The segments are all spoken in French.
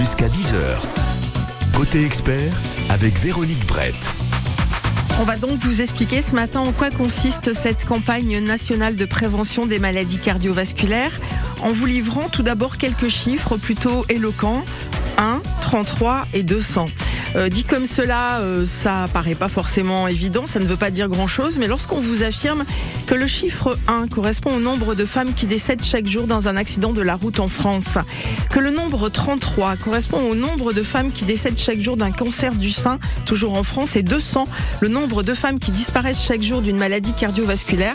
Jusqu'à 10h. Côté expert avec Véronique Brett. On va donc vous expliquer ce matin en quoi consiste cette campagne nationale de prévention des maladies cardiovasculaires en vous livrant tout d'abord quelques chiffres plutôt éloquents. 1, 33 et 200. Euh, dit comme cela, euh, ça paraît pas forcément évident, ça ne veut pas dire grand-chose, mais lorsqu'on vous affirme que le chiffre 1 correspond au nombre de femmes qui décèdent chaque jour dans un accident de la route en France, que le nombre 33 correspond au nombre de femmes qui décèdent chaque jour d'un cancer du sein, toujours en France, et 200, le nombre de femmes qui disparaissent chaque jour d'une maladie cardiovasculaire,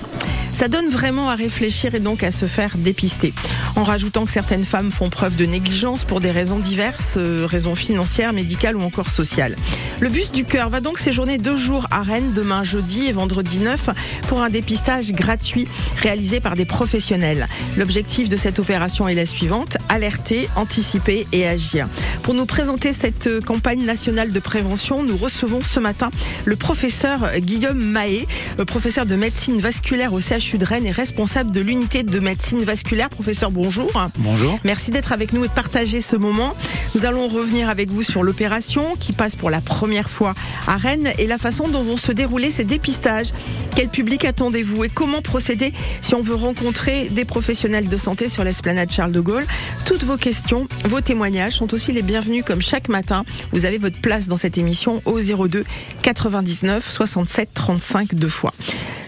ça donne vraiment à réfléchir et donc à se faire dépister. En rajoutant que certaines femmes font preuve de négligence pour des raisons diverses, euh, raisons financières, médicales ou encore sociales. Le bus du cœur va donc séjourner deux jours à Rennes, demain jeudi et vendredi 9, pour un dépistage gratuit réalisé par des professionnels. L'objectif de cette opération est la suivante, alerter, anticiper et agir. Pour nous présenter cette campagne nationale de prévention, nous recevons ce matin le professeur Guillaume Mahé, euh, professeur de médecine vasculaire au CHU de Rennes et responsable de l'unité de médecine vasculaire. Professeur, bonjour. Bonjour. Merci d'être avec nous et de partager ce moment. Nous allons revenir avec vous sur l'opération qui passe pour la première fois à Rennes et la façon dont vont se dérouler ces dépistages. Quel public attendez-vous et comment procéder si on veut rencontrer des professionnels de santé sur l'esplanade Charles de Gaulle? Toutes vos questions, vos témoignages sont aussi les bienvenus comme chaque matin. Vous avez votre place dans cette émission au 02 99 67 35 deux fois.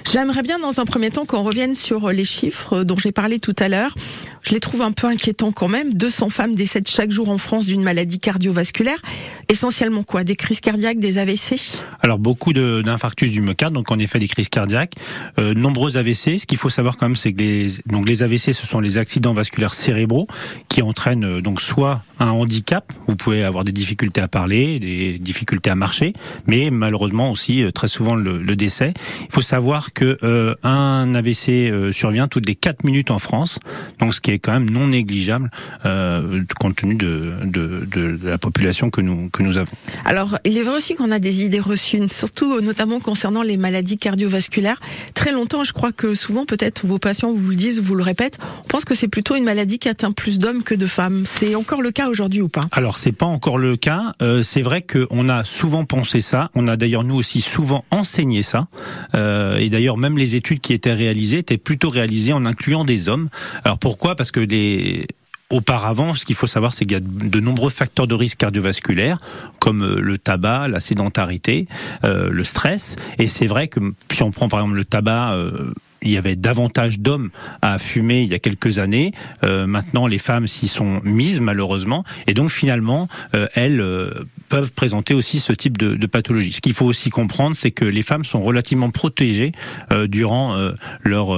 J'aimerais bien dans un premier temps qu'on revienne sur les chiffres dont j'ai parlé tout à l'heure. Je les trouve un peu inquiétants quand même. 200 femmes décèdent chaque jour en France d'une maladie cardiovasculaire. Essentiellement quoi? Des crises cardiaques, des AVC Alors beaucoup d'infarctus du myocarde, donc en effet des crises cardiaques. Euh, nombreux AVC. Ce qu'il faut savoir quand même, c'est que les, donc les AVC, ce sont les accidents vasculaires cérébraux qui entraînent euh, donc soit un handicap, vous pouvez avoir des difficultés à parler, des difficultés à marcher, mais malheureusement aussi euh, très souvent le, décès. Il faut savoir que euh, un AVC survient toutes les 4 minutes en France, donc ce qui quand même non négligeable euh, compte tenu de, de, de, la population que nous que nous avons. Alors, il est vrai aussi qu'on a des idées reçues, surtout notamment concernant les maladies cardiovasculaires. Très longtemps, je crois que souvent, peut-être vos patients vous le disent, vous le répètent, on pense que c'est plutôt une maladie qui atteint plus d'hommes que de femmes. C'est encore le cas aujourd'hui ou pas? Alors, c'est pas encore le cas. Euh, c'est vrai qu'on a souvent pensé ça. On a d'ailleurs nous aussi souvent enseigné ça. Euh, et d'ailleurs, même les études qui étaient réalisées étaient plutôt réalisées en incluant des hommes. Alors pourquoi? Parce que Auparavant, ce qu'il faut savoir, c'est qu'il y a de nombreux facteurs de risque cardiovasculaire, comme euh, le tabac, la sédentarité, euh, le stress. Et c'est vrai que si on prend par exemple le tabac, euh, il y avait davantage d'hommes à fumer il y a quelques années. Maintenant, les femmes s'y sont mises malheureusement, et donc finalement, elles peuvent présenter aussi ce type de, pathologie. Ce qu'il faut aussi comprendre, c'est que les femmes sont relativement protégées durant leur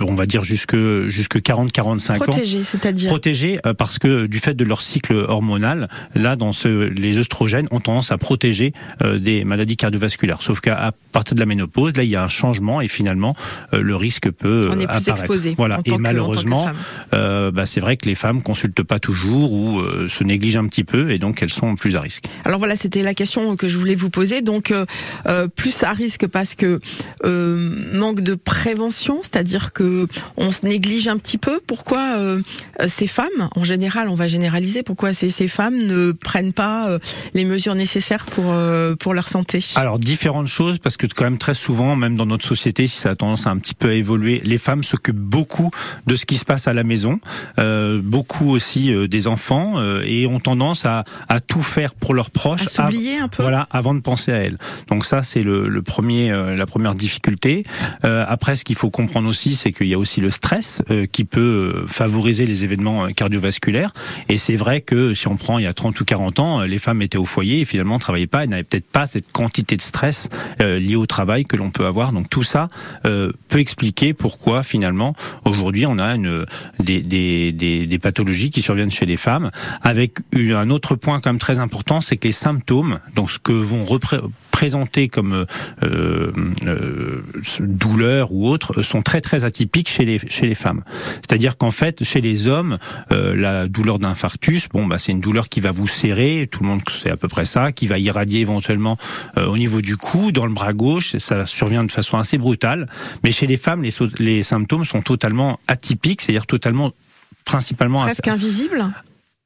on va dire jusque jusque 40 45 ans. C'est-à-dire protégés euh, parce que du fait de leur cycle hormonal là dans ce les œstrogènes ont tendance à protéger euh, des maladies cardiovasculaires. Sauf qu'à partir de la ménopause là il y a un changement et finalement le risque peut on est plus apparaître. exposé voilà. et que, malheureusement bah, c'est vrai que les femmes consultent pas toujours ou se négligent un petit peu et donc elles sont plus à risque. Alors voilà c'était la question que je voulais vous poser. Donc plus à risque parce que manque de prévention c'est-à-dire que on se néglige un petit peu. Pourquoi euh, ces femmes, en général, on va généraliser, pourquoi ces, ces femmes ne prennent pas euh, les mesures nécessaires pour euh, pour leur santé? Alors différentes choses, parce que quand même très souvent, même dans notre société, si ça a tendance à un petit peu à évoluer, les femmes s'occupent beaucoup de ce qui se passe à la maison, beaucoup aussi des enfants, et ont tendance à, à tout faire pour leurs proches. À s'oublier un peu. Voilà, avant de penser à elles. Donc ça, c'est le, le premier, la première difficulté. après, ce qu'il faut comprendre aussi, c'est qu'il y a aussi le stress euh, qui peut euh, favoriser les événements euh, cardiovasculaires. Et c'est vrai que si on prend il y a 30 ou 40 ans, les femmes étaient au foyer et finalement travaillaient pas et n'avaient peut-être pas cette quantité de stress lié au travail que l'on peut avoir. Donc tout ça peut expliquer pourquoi finalement aujourd'hui on a une, des, des, des, des, pathologies qui surviennent chez les femmes. Avec un autre point quand même très important, c'est que les symptômes, donc ce que vont présenter comme euh, euh, douleur ou autre, sont très très atypiques chez les chez les femmes. C'est-à-dire qu'en fait, chez les hommes, euh, la douleur d'infarctus, bon bah c'est une douleur qui va vous serrer, tout le monde sait à peu près ça, qui va irradier éventuellement euh, au niveau du cou, dans le bras gauche, ça survient de façon assez brutale. Mais chez les femmes, les, les symptômes sont totalement atypiques, c'est-à-dire totalement principalement presque invisibles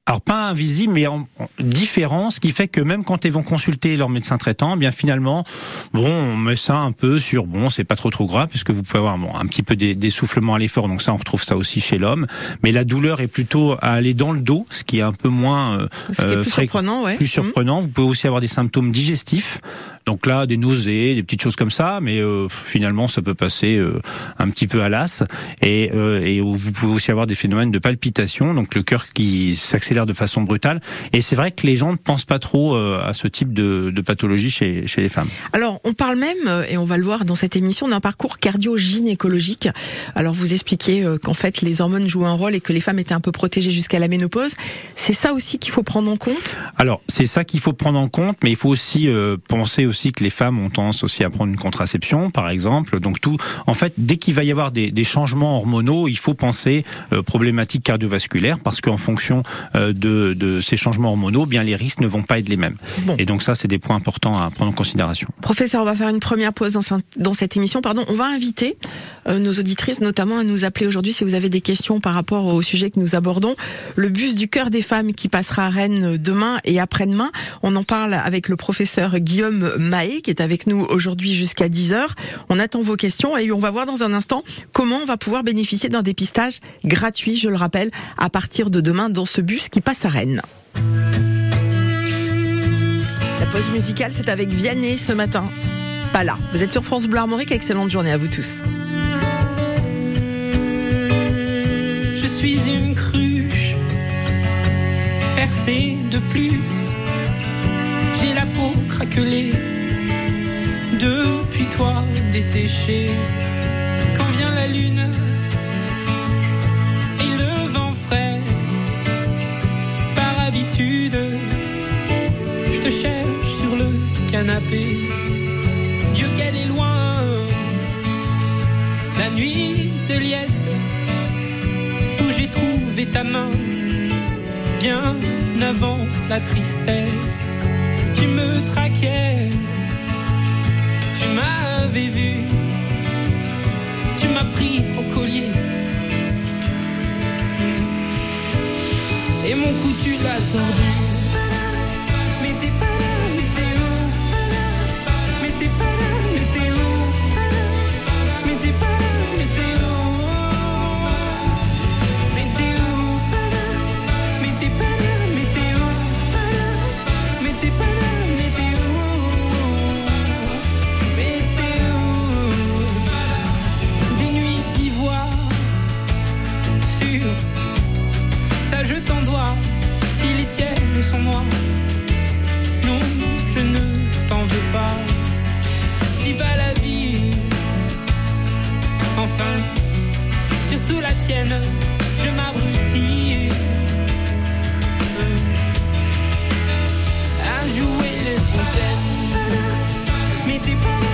alors pas invisible, mais en, différent, ce qui fait que même quand ils vont consulter leur médecin traitant, eh bien finalement, bon, on met ça un peu sur bon, c'est pas trop trop grave, puisque vous pouvez avoir bon, un petit peu d'essoufflement à l'effort, donc ça on retrouve ça aussi chez l'homme, mais la douleur est plutôt à aller dans le dos, ce qui est un peu moins euh, plus surprenant, ouais. plus surprenant. Vous pouvez aussi avoir des symptômes digestifs, donc là des nausées, des petites choses comme ça, mais euh, finalement ça peut passer euh, un petit peu à l'as, et, et vous pouvez aussi avoir des phénomènes de palpitation, donc le cœur qui s'accélère de façon brutale. Et c'est vrai que les gens ne pensent pas trop euh, à ce type de, pathologie chez, chez les femmes. Alors, on parle même, euh, et on va le voir dans cette émission, d'un parcours cardio-gynécologique. Alors, vous expliquez euh, qu'en fait, les hormones jouent un rôle et que les femmes étaient un peu protégées jusqu'à la ménopause. C'est ça aussi qu'il faut prendre en compte? Alors, c'est ça qu'il faut prendre en compte, mais il faut aussi penser aussi que les femmes ont tendance aussi à prendre une contraception, par exemple. Donc, tout, en fait, dès qu'il va y avoir des, des, changements hormonaux, il faut penser problématiques cardiovasculaires parce qu'en fonction de, ces changements hormonaux, bien les risques ne vont pas être les mêmes. Et donc ça, c'est des points importants à prendre en considération. Professeur, on va faire une première pause dans, cette émission. Pardon, on va inviter euh, nos auditrices notamment à nous appeler aujourd'hui si vous avez des questions par rapport au sujet que nous abordons. Le bus du cœur des femmes qui passera à Rennes demain et après-demain. On en parle avec le professeur Guillaume Mahé qui est avec nous aujourd'hui jusqu'à 10h. On attend vos questions et on va voir dans un instant comment on va pouvoir bénéficier d'un dépistage gratuit, je le rappelle, à partir de demain dans ce bus qui passe à Rennes. La pause musicale, c'est avec Vianney ce matin. Pas là. Vous êtes sur France Bleu Armorique. Excellente journée à vous tous. Je suis une cruche percée de plus. J'ai la peau craquelée depuis toi desséchée. Quand vient la lune Dieu qu'elle est loin. La nuit de liesse où j'ai trouvé ta main. Bien avant la tristesse, tu me traquais. Tu m'avais vu. Tu m'as pris au collier et mon cou tu l'as tordu. Mais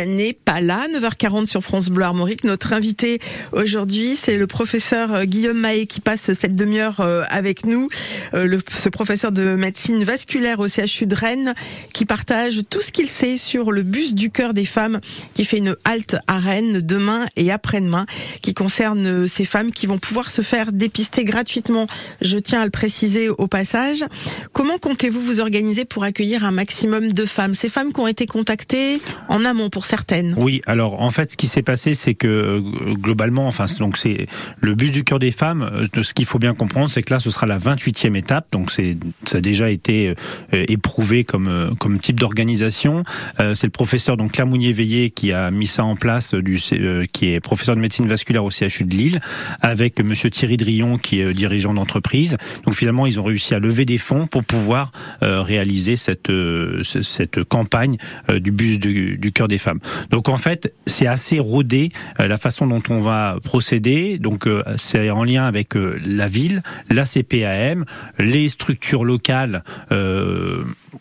Vianney Pala, 9h40 sur France Bleu Armorique. Notre invité aujourd'hui, c'est le professeur euh, Guillaume Mahé qui passe cette demi-heure euh, avec nous. Euh, ce professeur de médecine vasculaire au CHU de Rennes qui partage tout ce qu'il sait sur le bus du cœur des femmes qui fait une halte à Rennes demain et après-demain qui concerne ces femmes qui vont pouvoir se faire dépister gratuitement. Je tiens à le préciser au passage. Comment comptez-vous vous organiser pour accueillir un maximum de femmes? Ces femmes qui ont été contactées en amont pour certaines. Alors en fait, ce qui s'est passé, c'est que euh, globalement, enfin, donc c'est le bus du cœur des femmes. euh, ce qu'il faut bien comprendre, c'est que là, ce sera la 28e étape. Donc c'est ça a déjà été euh, éprouvé comme comme type d'organisation. C'est le professeur donc Claire Mounier-Veillé qui a mis ça en place, du, qui est professeur de médecine vasculaire au CHU de Lille, avec Monsieur Thierry Drion qui est dirigeant d'entreprise. Donc finalement, ils ont réussi à lever des fonds pour pouvoir réaliser cette ce- cette campagne du bus du, du cœur des femmes. Donc en fait, c'est assez rodé euh, la façon dont on va procéder. Donc euh, c'est en lien avec euh, la ville, la CPAM, les structures locales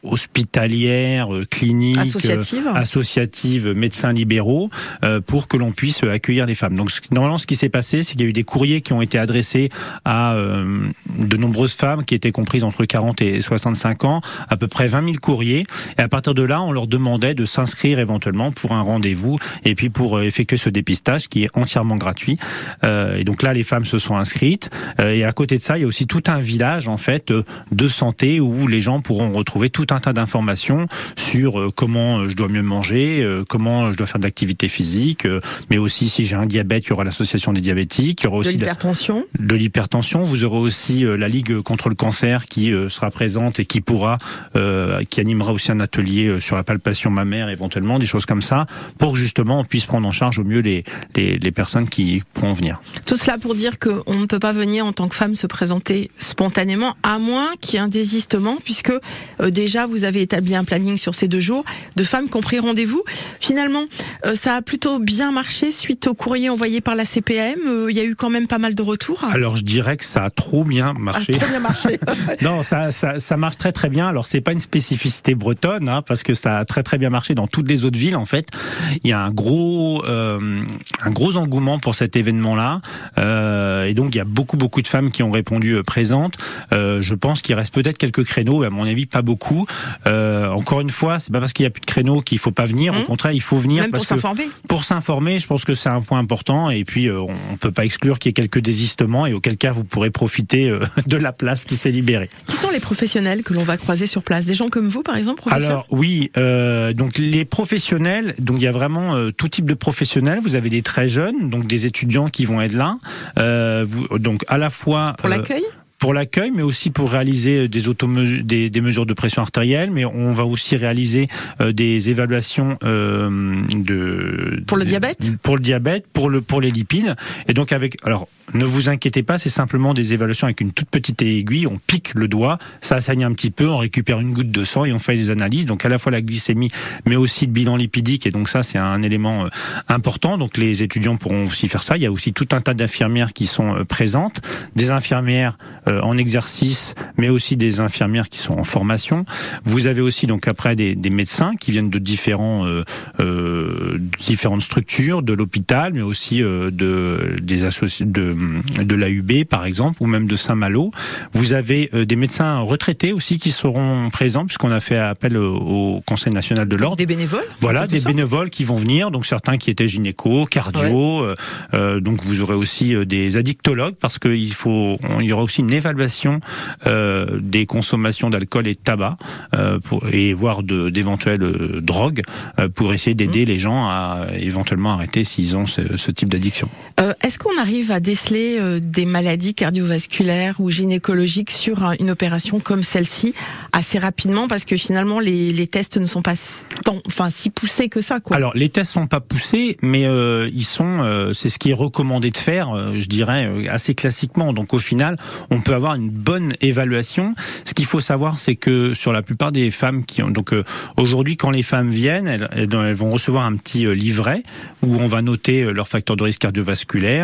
hospitalières, euh, cliniques, Associatives. euh, associatives, médecins libéraux, euh, pour que l'on puisse euh, accueillir les femmes. Donc normalement, ce qui s'est passé, c'est qu'il y a eu des courriers qui ont été adressés à euh, de nombreuses femmes qui étaient comprises entre 40 et 65 ans, à peu près 20 000 courriers. Et à partir de là, on leur demandait de s'inscrire éventuellement pour un rendez-vous et puis pour euh, effectuer ce dépistage qui est entièrement gratuit. Euh, et donc là, les femmes se sont inscrites. Euh, et à côté de ça, il y a aussi tout un village en fait euh, de santé où les gens pourront retrouver tout un tas d'informations sur euh, comment euh, je dois mieux manger, euh, comment je dois faire de l'activité physique, mais aussi si j'ai un diabète, il y aura l'association des diabétiques, il y aura aussi l'hypertension. de l'hypertension. Vous aurez aussi la Ligue contre le cancer qui sera présente et qui pourra, qui animera aussi un atelier sur la palpation mammaire éventuellement, des choses comme ça, pour que justement on puisse prendre en charge au mieux les, les, les personnes qui pourront venir. Tout cela pour dire qu'on ne peut pas venir en tant que femme se présenter spontanément, à moins qu'il y ait un désistement, puisque euh, déjà vous avez établi un planning sur ces deux jours de femmes qui ont pris rendez-vous. Finalement, euh, ça a plutôt bien marché suite au courrier envoyé par la CPM. Euh, Il y a eu quand même pas mal de retours. Alors je dirais que ça a trop bien Ah, marché. trop bien marché. Non, ça, ça, ça marche très très bien. Alors c'est pas une spécificité bretonne, hein, parce que ça a très très bien marché dans toutes les autres villes. En fait, il y a un gros euh, un gros engouement pour cet événement-là, euh, et donc il y a beaucoup beaucoup de femmes qui ont répondu présentes. Je pense qu'il reste peut-être quelques créneaux, mais à mon avis pas beaucoup. Euh, encore une fois, c'est pas parce qu'il y a plus de créneaux qu'il faut pas venir. Au Mmh. contraire, il faut venir Même pour parce s'informer. pour s'informer, je pense que c'est un point important. Et puis, euh, on peut pas exclure qu'il y ait quelques désistements, et auquel cas, vous pourrez profiter euh, de la place qui s'est libérée. Qui sont les professionnels que l'on va croiser sur place? Des gens comme vous, par exemple, professeur? Alors oui, euh, donc les professionnels, donc il y a vraiment euh, tout type de professionnels. Vous avez des très jeunes, donc des étudiants qui vont être là. Euh, vous, donc à la fois Pour l'accueil? Pour l'accueil, mais aussi pour réaliser des, automesu- des, des mesures de pression artérielle, mais on va aussi réaliser euh, des évaluations euh, de Pour le de- diabète pour le diabète, pour le pour les lipides, et donc avec alors ne vous inquiétez pas, c'est simplement des évaluations avec une toute petite aiguille, on pique le doigt, ça saigne un petit peu, on récupère une goutte de sang et on fait les analyses, donc à la fois la glycémie, mais aussi le bilan lipidique, et donc ça c'est un élément euh, important, donc les étudiants pourront aussi faire ça. Il y a aussi tout un tas d'infirmières qui sont euh, présentes, des infirmières euh, en exercice, mais aussi des infirmières qui sont en formation. Vous avez aussi donc après des, des médecins qui viennent de différents euh, euh, différentes structures, de l'hôpital, mais aussi euh, de des associ- de de l'AUB par exemple, ou même de Saint-Malo. Vous avez euh, des médecins retraités aussi qui seront présents puisqu'on a fait appel au, au Conseil national de l'ordre. Des bénévoles Voilà, des sorte bénévoles qui vont venir, donc certains qui étaient gynéco, cardio, euh, euh, donc vous aurez aussi euh, des addictologues parce qu'il faut, il y aura aussi une évaluation euh, des consommations d'alcool et de tabac euh, pour, et voire d'éventuelles euh, drogues pour essayer d'aider les gens à éventuellement arrêter s'ils ont ce, ce type d'addiction. Est-ce qu'on arrive à déceler des maladies cardiovasculaires ou gynécologiques sur un- une opération comme celle-ci assez rapidement? Parce que finalement les, les tests ne sont pas tant, enfin si poussés que ça quoi. Alors les tests sont pas poussés, mais ils sont, c'est ce qui est recommandé de faire, je dirais assez classiquement. Donc au final, on peut avoir une bonne évaluation. Ce qu'il faut savoir, c'est que sur la plupart des femmes qui ont, donc euh, aujourd'hui, quand les femmes viennent, elles, vont recevoir un petit euh, livret où on va noter euh, leur facteur de risque cardiovasculaire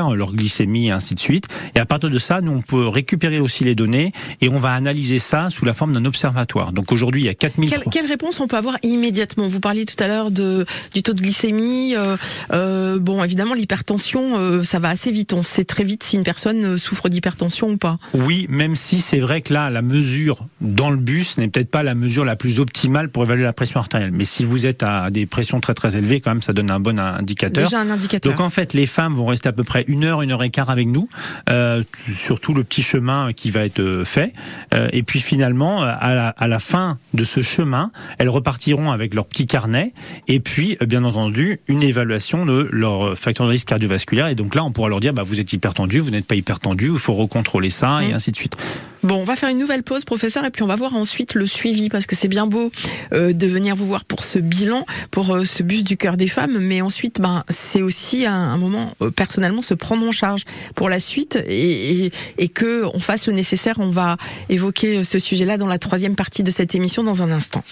vasculaire, leur glycémie et ainsi de suite. Et à partir de ça, nous on peut récupérer aussi les données et on va analyser ça sous la forme d'un observatoire. Donc aujourd'hui, il y a 4000 quelle, quelle réponse on peut avoir immédiatement? Vous parliez tout à l'heure de du taux de glycémie. Euh, euh, bon, évidemment, l'hypertension, ça va assez vite. On sait très vite si une personne souffre d'hypertension ou pas. Oui, même si c'est vrai que là, la mesure dans le bus n'est peut-être pas la mesure la plus optimale pour évaluer la pression artérielle. Mais si vous êtes à des pressions très très élevées, quand même, ça donne un bon indicateur. Déjà un indicateur. Donc en fait, les femmes vont rester à peu près une heure, une heure et quart avec nous, euh, sur tout le petit chemin qui va être euh, fait. Euh, et puis finalement, à la, à la fin de ce chemin, elles repartiront avec leur petit carnet et puis, bien entendu, une évaluation de leur facteur de risque cardiovasculaire. Et donc là, on pourra leur dire, bah, vous êtes hypertendu, vous n'êtes pas hypertendu, il faut recontrôler ça, et mmh. De suite. Bon, on va faire une nouvelle pause, professeur, et puis on va voir ensuite le suivi, parce que c'est bien beau euh, de venir vous voir pour ce bilan, pour euh, ce bus du cœur des femmes, mais ensuite, ben, c'est aussi un, un moment euh, personnellement se prendre en charge pour la suite et, et, et que on fasse le nécessaire. On va évoquer ce sujet-là dans la troisième partie de cette émission dans un instant.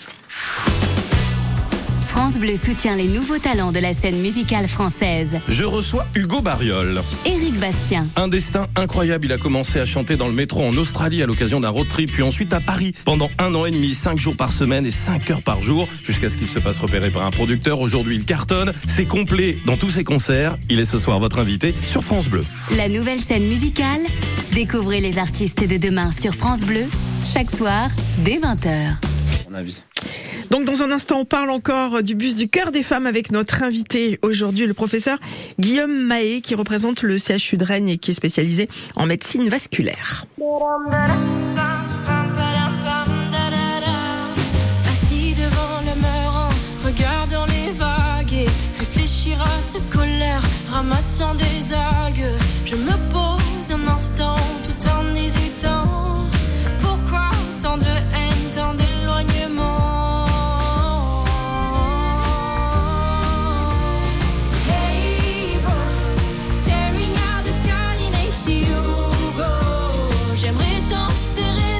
France Bleu soutient les nouveaux talents de la scène musicale française. Je reçois Hugo Bariol. Éric Bastien. Un destin incroyable. Il a commencé à chanter dans le métro en Australie à l'occasion d'un road trip, puis ensuite à Paris pendant un an et demi, cinq jours par semaine et cinq heures par jour, jusqu'à ce qu'il se fasse repérer par un producteur. Aujourd'hui, il cartonne. C'est complet dans tous ses concerts. Il est ce soir votre invité sur France Bleu. La nouvelle scène musicale. Découvrez les artistes de demain sur France Bleu, chaque soir, dès 20h. Mon avis. Donc dans un instant, on parle encore du bus du cœur des femmes avec notre invité aujourd'hui, le professeur Guillaume Mahé, qui représente le CHU de Rennes et qui est spécialisé en médecine vasculaire. Assis devant le mur en regardant les vagues et réfléchir à cette colère, ramassant des algues, je me pose un instant tout en hésitant. serré.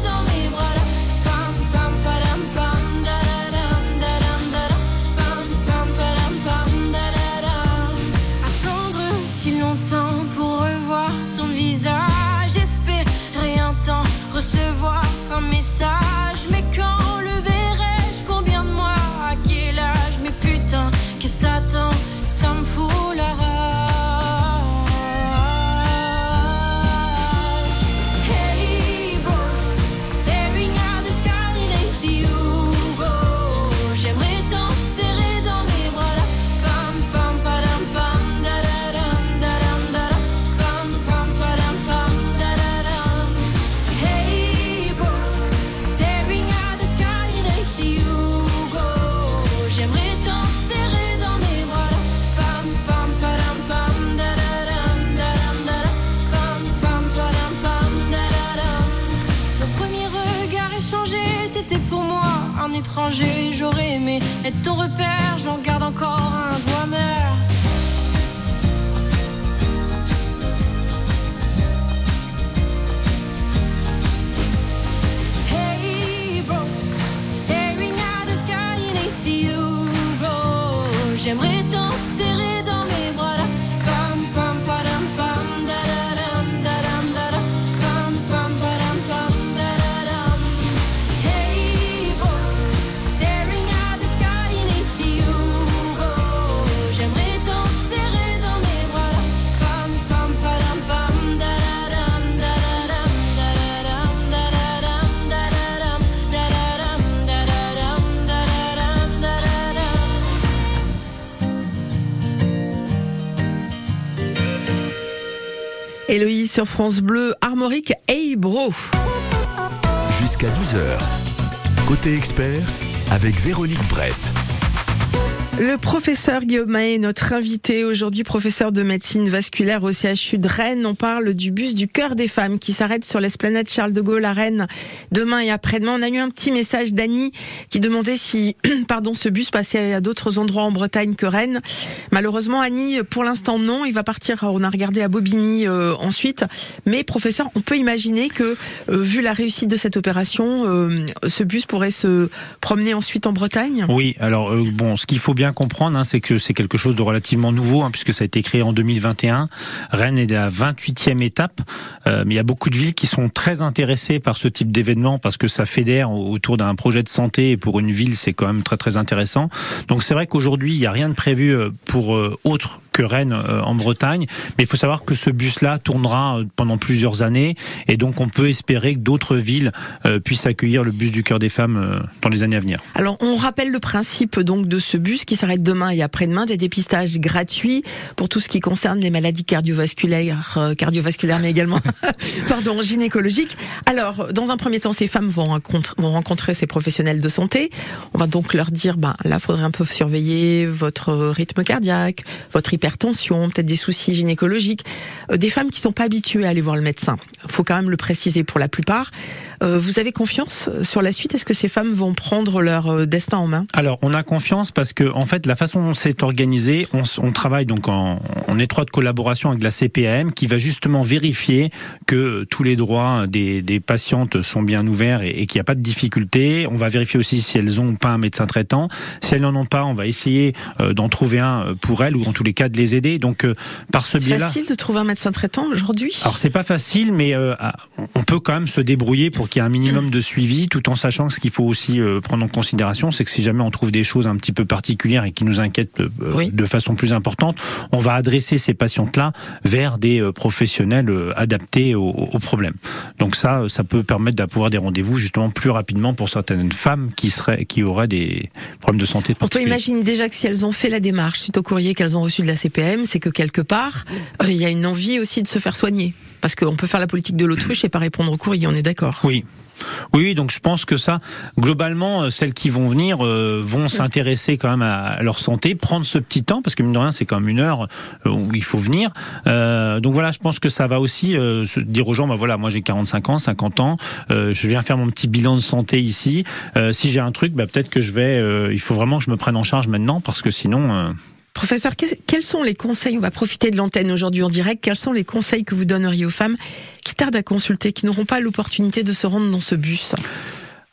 Sur France Bleu, Armorique, Hey Bro. Jusqu'à 10h. Côté expert, avec Véronique Brett. Le professeur Guillaume Mahé, notre invité aujourd'hui, professeur de médecine vasculaire au CHU de Rennes. On parle du bus du cœur des femmes qui s'arrête sur l'esplanade Charles de Gaulle à Rennes demain et après-demain. On a eu un petit message d'Annie qui demandait si, pardon, ce bus passait à d'autres endroits en Bretagne que Rennes. Malheureusement, Annie, pour l'instant, non. Il va partir, on a regardé à Bobigny euh, ensuite. Mais professeur, on peut imaginer que, euh, vu la réussite de cette opération, euh, ce bus pourrait se promener ensuite en Bretagne? Oui, alors euh, bon, ce qu'il faut bien comprendre, hein, c'est que c'est quelque chose de relativement nouveau, hein, puisque ça a été créé en 2021. Rennes est à la 28e étape, euh, mais il y a beaucoup de villes qui sont très intéressées par ce type d'événement parce que ça fédère autour d'un projet de santé et pour une ville, c'est quand même très très intéressant. Donc c'est vrai qu'aujourd'hui, il n'y a rien de prévu euh, pour euh, autre que Rennes en Bretagne, mais il faut savoir que ce bus-là tournera pendant plusieurs années et donc on peut espérer que d'autres villes puissent accueillir le bus du cœur des femmes dans les années à venir. Alors on rappelle le principe donc de ce bus qui s'arrête demain et après-demain, des dépistages gratuits pour tout ce qui concerne les maladies cardiovasculaires, euh, cardiovasculaires mais également pardon, gynécologiques. Alors, dans un premier temps, ces femmes vont, rencontrer, vont rencontrer ces professionnels de santé. On va donc leur dire, ben là, faudrait un peu surveiller votre rythme cardiaque, votre hypertension, peut-être des soucis gynécologiques. Euh, des femmes qui sont pas habituées à aller voir le médecin. Faut quand même le préciser pour la plupart. Euh, vous avez confiance sur la suite? Est-ce que ces femmes vont prendre leur destin en main? Alors, on a confiance parce que, en fait, la façon dont c'est organisé, on, travaille donc en, étroite collaboration avec la CPAM qui va justement vérifier que tous les droits des, patientes sont bien ouverts et, qu'il n'y a pas de difficulté. On va vérifier aussi si elles ont ou pas un médecin traitant. Si elles n'en ont pas, on va essayer euh, d'en trouver un pour elles ou en tous les cas de les aider. Donc, euh, par ce biais-là. C'est facile de trouver un médecin traitant aujourd'hui? Alors, c'est pas facile, mais euh, on peut quand même se débrouiller pour qu'il y ait un minimum de suivi, tout en sachant que ce qu'il faut aussi prendre en considération, c'est que si jamais on trouve des choses un petit peu particulières et qui nous inquiètent euh, de façon plus importante, on va adresser ces patientes-là vers des euh, professionnels euh, adaptés au, au problème. Donc ça, ça peut permettre d'avoir des rendez-vous justement plus rapidement pour certaines femmes qui seraient, qui auraient des problèmes de santé. On peut imaginer déjà que si elles ont fait la démarche suite au courrier qu'elles ont reçu de la CPM, c'est que quelque part, il y a une envie aussi de se faire soigner. Parce qu'on peut faire la politique de l'autruche et pas répondre au courrier, on est d'accord. Oui, oui, donc je pense que ça, globalement, euh, celles qui vont venir euh, vont s'intéresser quand même à, leur santé, prendre ce petit temps, parce que mine de rien, c'est quand même une heure euh, où il faut venir. donc voilà, je pense que ça va aussi se dire aux gens, bah voilà, moi j'ai 45 ans, 50 ans, je viens faire mon petit bilan de santé ici. si j'ai un truc, bah, peut-être que je vais, il faut vraiment que je me prenne en charge maintenant, parce que sinon... Professeur, quels sont les conseils On va profiter de l'antenne aujourd'hui en direct. Quels sont les conseils que vous donneriez aux femmes qui tardent à consulter, qui n'auront pas l'opportunité de se rendre dans ce bus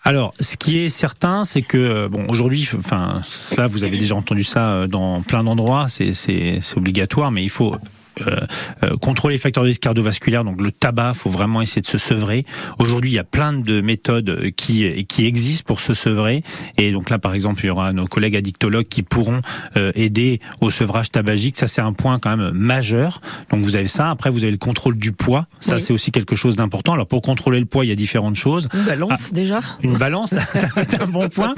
alors, ce qui est certain, c'est que bon, aujourd'hui, enfin, ça, vous avez déjà entendu ça euh, dans plein d'endroits, c'est obligatoire, mais il faut euh, euh, contrôler les facteurs de risque cardiovasculaire, donc le tabac, faut vraiment essayer de se sevrer. Aujourd'hui, il y a plein de méthodes qui qui existent pour se sevrer, et donc là, par exemple, il y aura nos collègues addictologues qui pourront euh, aider au sevrage tabagique. Ça, c'est un point quand même majeur. Donc vous avez ça. Après, vous avez le contrôle du poids. Ça, c'est aussi quelque chose d'important. Alors pour contrôler le poids, il y a différentes choses. Une balance ah, déjà. Une balance, ça va être un bon point.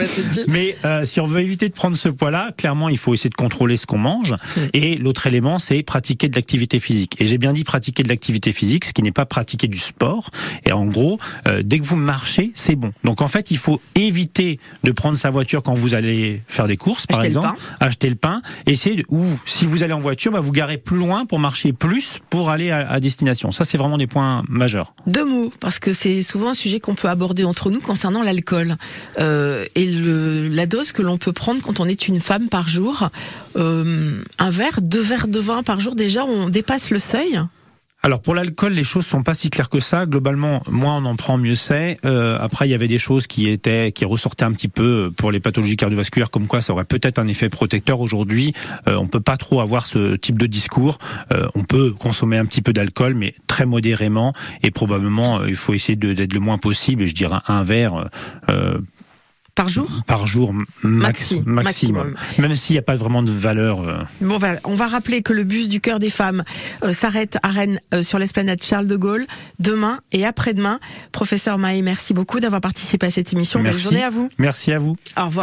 Mais euh, si on veut éviter de prendre ce poids-là, clairement, il faut essayer de contrôler ce qu'on mange. Et l'autre élément, c'est pratiquer de l'activité physique. Et j'ai bien dit pratiquer de l'activité physique, ce qui n'est pas pratiquer du sport. Et en gros, euh, dès que vous marchez, c'est bon. Donc en fait, il faut éviter de prendre sa voiture quand vous allez faire des courses, par exemple, acheter le pain. Essayer ou si vous allez en voiture, bah, vous garez plus loin pour marcher plus pour aller à, destination. Ça, c'est vraiment des points majeurs. Deux mots, parce que c'est souvent un sujet qu'on peut aborder entre nous concernant l'alcool euh, et le, la dose que l'on peut prendre quand on est une femme par jour. Euh, un verre, deux verres de vin par jour, déjà, on dépasse le seuil alors pour l'alcool, les choses sont pas si claires que ça. Globalement, moins on en prend, mieux c'est. Euh, après, il y avait des choses qui étaient, qui ressortaient un petit peu pour les pathologies cardiovasculaires, comme quoi ça aurait peut-être un effet protecteur. Aujourd'hui, euh, on peut pas trop avoir ce type de discours. Euh, on peut consommer un petit peu d'alcool, mais très modérément, et probablement euh, il faut essayer d'être le moins possible. Je dirais un verre par jour Par jour, maximum. Même s'il n'y a pas vraiment de valeur. Euh. Bon, voilà. On va rappeler que le bus du cœur des femmes euh, s'arrête à Rennes euh, sur l'esplanade Charles de Gaulle demain et après-demain. Professeur Maé, merci beaucoup d'avoir participé à cette émission. Merci. Belle journée à vous. Merci à vous. Au revoir.